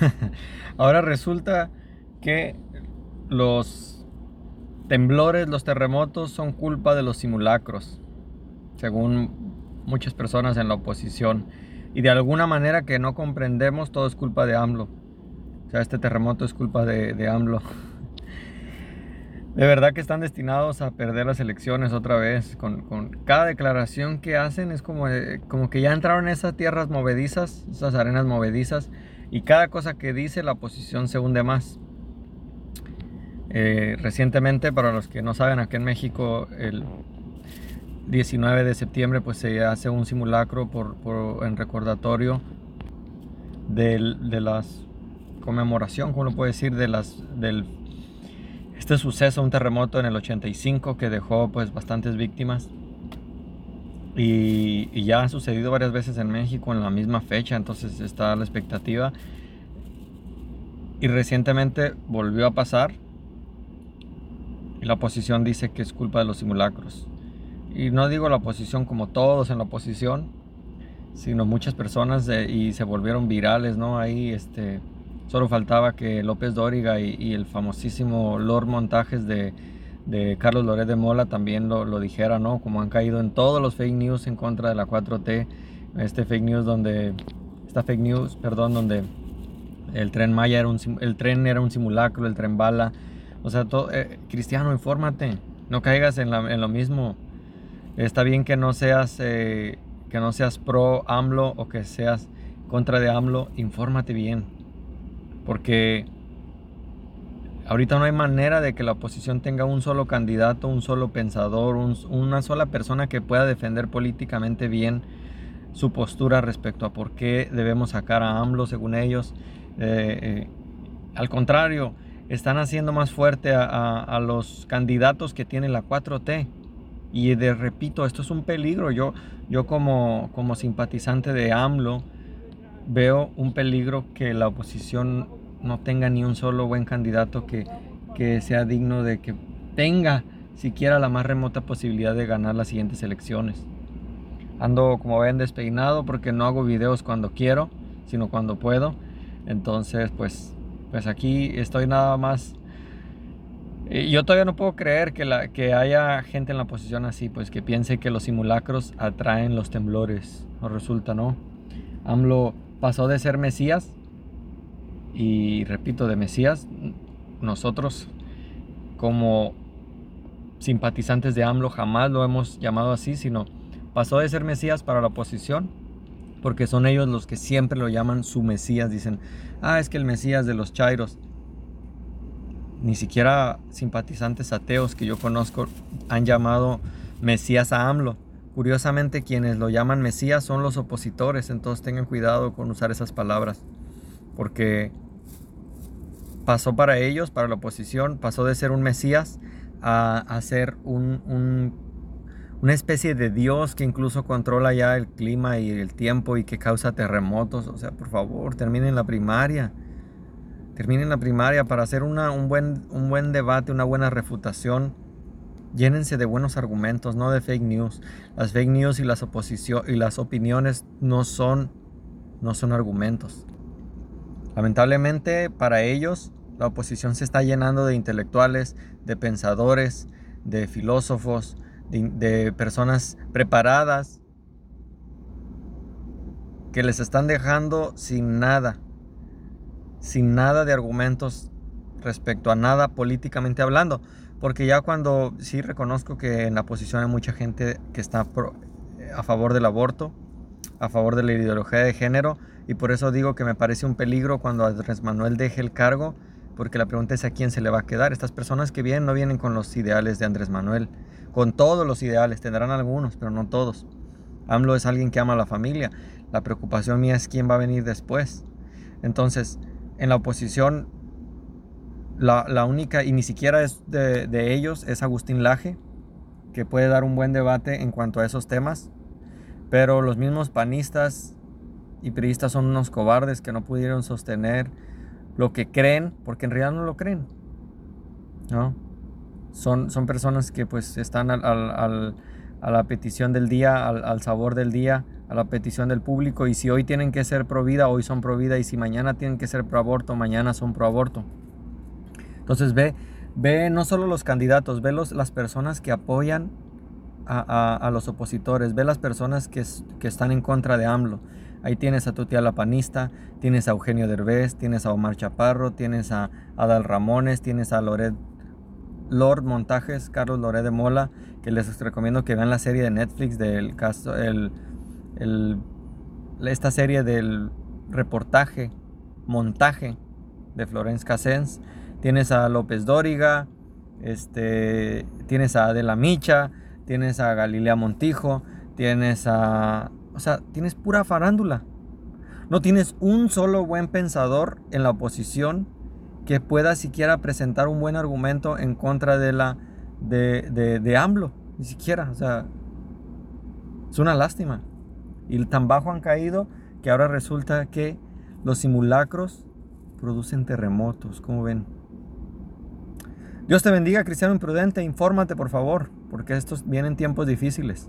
Ahora resulta que los temblores, los terremotos son culpa de los simulacros, según muchas personas en la oposición. Y de alguna manera que no comprendemos, todo es culpa de AMLO. O sea, este terremoto es culpa de, AMLO. De verdad que están destinados a perder las elecciones otra vez. Con, con, cada declaración que hacen es como, eh, como que ya entraron en esas tierras movedizas, esas arenas movedizas, y cada cosa que dice la oposición se hunde más. Eh, recientemente, para los que no saben, aquí en México, el 19 de septiembre, pues se hace un simulacro por, en recordatorio de, de las conmemoración, como lo puede decir, de las, del este suceso, un terremoto en el 85 que dejó pues bastantes víctimas. Y, ya ha sucedido varias veces en México en la misma fecha, entonces está la expectativa. Y recientemente volvió a pasar. Y la oposición dice que es culpa de los simulacros. Y no digo la oposición como todos en la oposición, sino muchas personas y se volvieron virales, ¿no? Ahí este, Solo faltaba que López Dóriga y, el famosísimo Lord Montajes de, Carlos Loret de Mola también lo, lo dijera, ¿no? Como han caído en todos los fake news en contra de la 4T. Este fake news donde, esta fake news, perdón, donde el tren Maya era un, el tren era un simulacro, el tren bala. O sea, todo, eh, Cristiano, infórmate, no caigas en, lo mismo. Está bien que no seas, eh, que no seas pro AMLO o que seas contra de AMLO, infórmate bien. Porque ahorita no hay manera de que la oposición tenga un solo candidato, un solo pensador, una sola persona que pueda defender políticamente bien su postura respecto a por qué debemos sacar a AMLO según ellos. Eh, eh, al contrario, están haciendo más fuerte a, los candidatos que tiene la 4T. Y de repito, esto es un peligro. Yo, yo como, como simpatizante de AMLO, veo un peligro que la oposición no tenga ni un solo buen candidato que, que sea digno de que tenga siquiera la más remota posibilidad de ganar las siguientes elecciones. Ando como ven despeinado porque no hago videos cuando quiero, sino cuando puedo. Entonces, pues, pues aquí estoy nada más. Yo todavía no puedo creer que, la, que haya gente en la posición así, pues que piense que los simulacros atraen los temblores. No resulta, ¿no? AMLO pasó de ser Mesías y repito, de Mesías, nosotros como simpatizantes de AMLO jamás lo hemos llamado así, sino pasó de ser Mesías para la oposición, porque son ellos los que siempre lo llaman su Mesías, dicen, ah, es que el Mesías de los Chairos. Ni siquiera simpatizantes ateos que yo conozco han llamado Mesías a AMLO. Curiosamente, quienes lo llaman Mesías son los opositores, entonces tengan cuidado con usar esas palabras, porque pasó para ellos, para la oposición, pasó de ser un Mesías a, ser un, una especie de Dios que incluso controla ya el clima y el tiempo y que causa terremotos. O sea, por favor, terminen la primaria. Terminen la primaria para hacer un, buen, debate, una buena refutación Llénense de buenos argumentos, no de fake news. Las fake news y las oposición y las opiniones no son no son argumentos. Lamentablemente para ellos la oposición se está llenando de intelectuales, de pensadores, de filósofos, de, personas preparadas que les están dejando sin nada, sin nada de argumentos respecto a nada políticamente hablando. Porque ya cuando sí reconozco que en la posición hay mucha gente que está a favor del aborto, a favor de la ideología de género, y por eso digo que me parece un peligro cuando Andrés Manuel deje el cargo, porque la pregunta es a quién se le va a quedar. Estas personas que vienen no vienen con los ideales de Andrés Manuel, con todos los ideales, tendrán algunos, pero no todos. AMLO es alguien que ama a la familia. La preocupación mía es quién va a venir después. Entonces, en la oposición la, única, y ni siquiera es de, ellos, es Agustín Laje, que puede dar un buen debate en cuanto a esos temas. Pero los mismos panistas y periodistas son unos cobardes que no pudieron sostener lo que creen, porque en realidad no lo creen. ¿no? Son, son personas que pues están al, a la petición del día, al, sabor del día, a la petición del público. Y si hoy tienen que ser pro vida, hoy son pro vida. Y si mañana tienen que ser pro aborto, mañana son pro aborto. Entonces ve, ve no solo los candidatos, ve los, las personas que apoyan a, los opositores, ve las personas que, que, están en contra de AMLO. Ahí tienes a tu tía la panista, tienes a Eugenio Derbez, tienes a Omar Chaparro, tienes a Adal Ramones, tienes a Loret, Lord Montajes, Carlos Loret de Mola, que les recomiendo que vean la serie de Netflix del caso, el, esta serie del reportaje, montaje de Florence Cassens. Tienes a López Dóriga, este, tienes a Adela Micha, tienes a Galilea Montijo, tienes a... O sea, tienes pura farándula. No tienes un solo buen pensador en la oposición que pueda siquiera presentar un buen argumento en contra de la de, de, de AMLO. Ni siquiera. O sea, es una lástima. Y tan bajo han caído que ahora resulta que los simulacros producen terremotos. como ven? Dios te bendiga, cristiano imprudente. Infórmate, por favor, porque estos vienen tiempos difíciles.